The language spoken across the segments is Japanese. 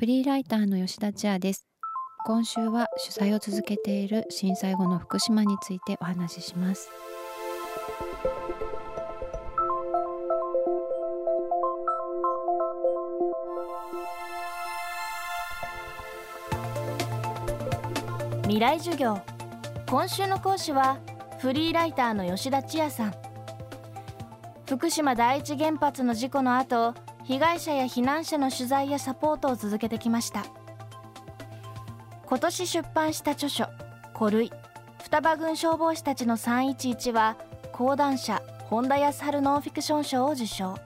フリーライターの吉田千也です。今週は取材を続けている震災後の福島についてお話しします。未来授業。今週の講師はフリーライターの吉田千也さん。福島第一原発の事故の後被害者や避難者の取材やサポートを続けてきました。今年出版した著書「古類双葉郡消防士たちの311」は講談社本田康晴ノンフィクション賞を受賞。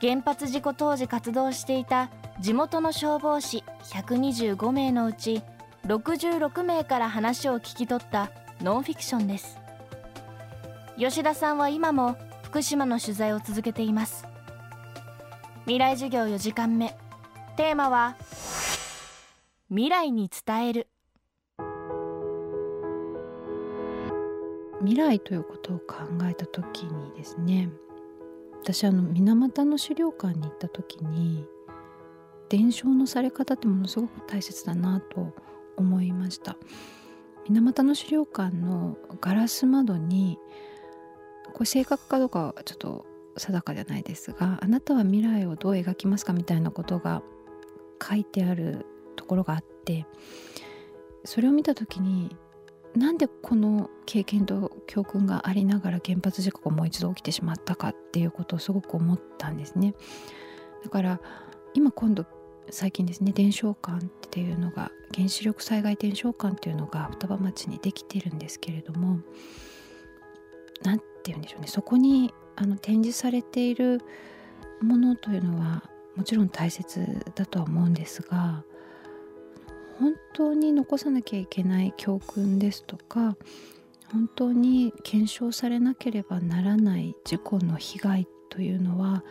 原発事故当時活動していた地元の消防士125名のうち66名から話を聞き取ったノンフィクションです。吉田さんは今も福島の取材を続けています。未来授業4時間目。テーマは未来に伝える。未来ということを考えた時にですね私あの水俣の資料館に行った時に伝承のされ方ってものすごく大切だなと思いました。水俣の資料館のガラス窓にこれ正確かどうかはちょっと定かじゃないですがあなたは未来をどう描きますかみたいなことが書いてあるところがあってそれを見た時になんでこの経験と教訓がありながら原発事故がもう一度起きてしまったかっていうことをすごく思ったんですね。だから今今度最近ですね伝承館っていうのが原子力災害伝承館っていうのが双葉町にできてるんですけれども何て言うんでしょうねそこにあの展示されているものというのはもちろん大切だとは思うんですが本当に残さなきゃいけない教訓ですとか本当に検証されなければならない事故の被害というのは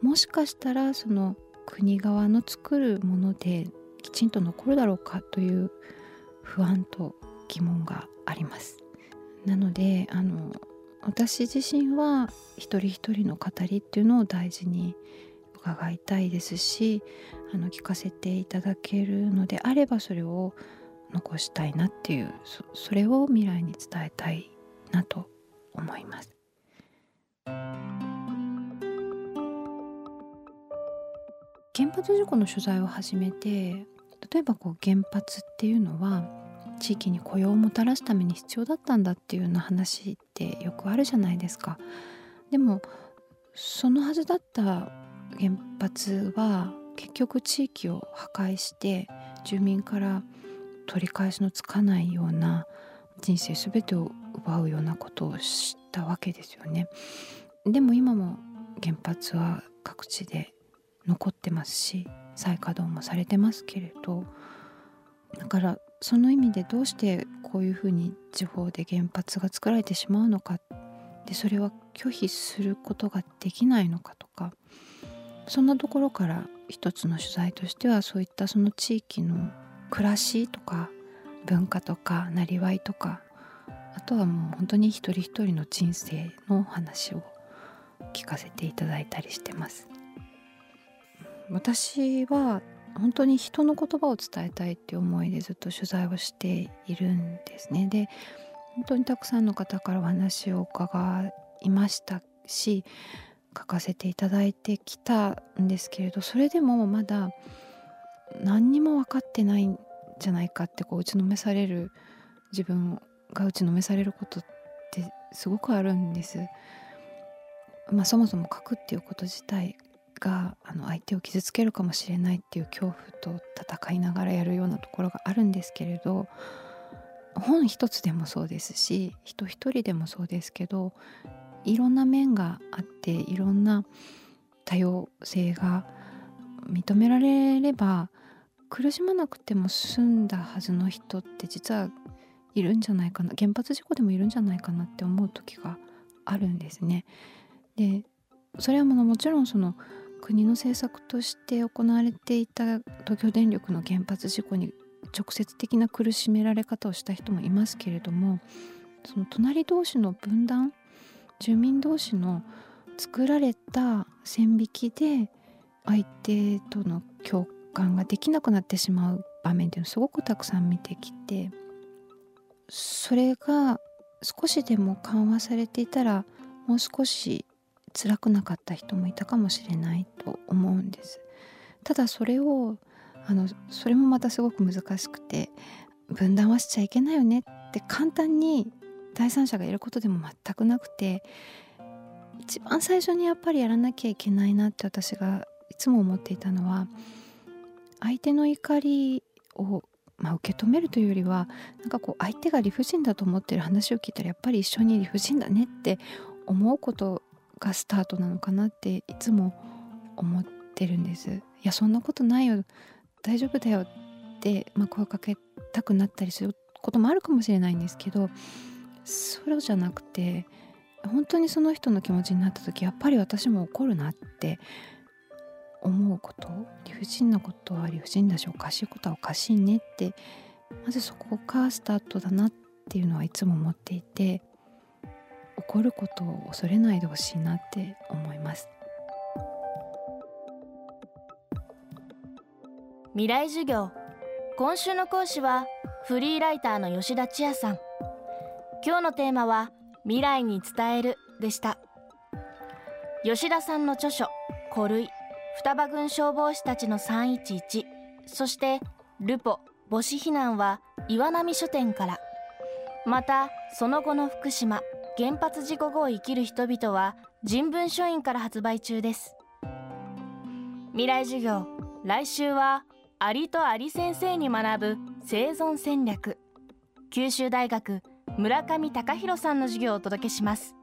もしかしたらその国側の作るものできちんと残るだろうかという不安と疑問があります。なのであの私自身は一人一人の語りっていうのを大事に伺いたいですしあの聞かせていただけるのであればそれを残したいなっていうそれを未来に伝えたいなと思います。原発事故の取材を始めて例えばこう原発っていうのは地域に雇用をもたらすために必要だったんだっていうような話ってよくあるじゃないですか。でもそのはずだった原発は結局地域を破壊して住民から取り返しのつかないような人生全てを奪うようなことをしたわけですよね。でも今も原発は各地で残ってますし再稼働もされてますけれどだからその意味でどうしてこういうふうに地方で原発が作られてしまうのかでそれは拒否することができないのかとかそんなところから一つの取材としてはそういったその地域の暮らしとか文化とかなりわいとかあとはもう本当に一人一人の人生の話を聞かせていただいたりしてます。私は本当に人の言葉を伝えたいっていう思いでずっと取材をしているんですね。で本当にたくさんの方からお話を伺いましたし書かせていただいてきたんですけれどそれでもまだ何にも分かってないんじゃないかってこう打ちのめされる自分が打ちのめされることってすごくあるんです。まあ、そもそも書くっていうこと自体があの相手を傷つけるかもしれないっていう恐怖と戦いながらやるようなところがあるんですけれど本一つでもそうですし人一人でもそうですけどいろんな面があっていろんな多様性が認められれば苦しまなくても済んだはずの人って実はいるんじゃないかな原発事故でもいるんじゃないかなって思う時があるんですね。でそれはもちろんその国の政策として行われていた東京電力の原発事故に直接的な苦しめられ方をした人もいますけれどもその隣同士の分断住民同士の作られた線引きで相手との共感ができなくなってしまう場面っていうのをすごくたくさん見てきてそれが少しでも緩和されていたらもう少し辛くなかった人もいたかもしれないと思うんです。ただそれをあのそれもまたすごく難しくて分断はしちゃいけないよねって簡単に第三者がやることでも全くなくて一番最初にやっぱりやらなきゃいけないなって私がいつも思っていたのは相手の怒りを、まあ、受け止めるというよりはなんかこう相手が理不尽だと思ってる話を聞いたらやっぱり一緒に理不尽だねって思うことがスタートなのかなっていつも思ってるんです。いやそんなことないよ大丈夫だよって、まあ、声かけたくなったりすることもあるかもしれないんですけどそうじゃなくて本当にその人の気持ちになった時やっぱり私も怒るなって思うこと理不尽なことは理不尽だしおかしいことはおかしいねってまずそこがスタートだなっていうのはいつも思っていて怒ることを恐れないでほしいなって思います。未来授業。今週の講師はフリーライターの吉田千也さん。今日のテーマは未来に伝えるでした。吉田さんの著書古類。双葉郡消防士たちの311そしてルポ母子避難は岩波書店から。またその後の福島。原発事故後を生きる人々は人文書院から発売中です。未来授業。来週はアリとアリ先生に学ぶ生存戦略。九州大学村上隆弘さんの授業をお届けします。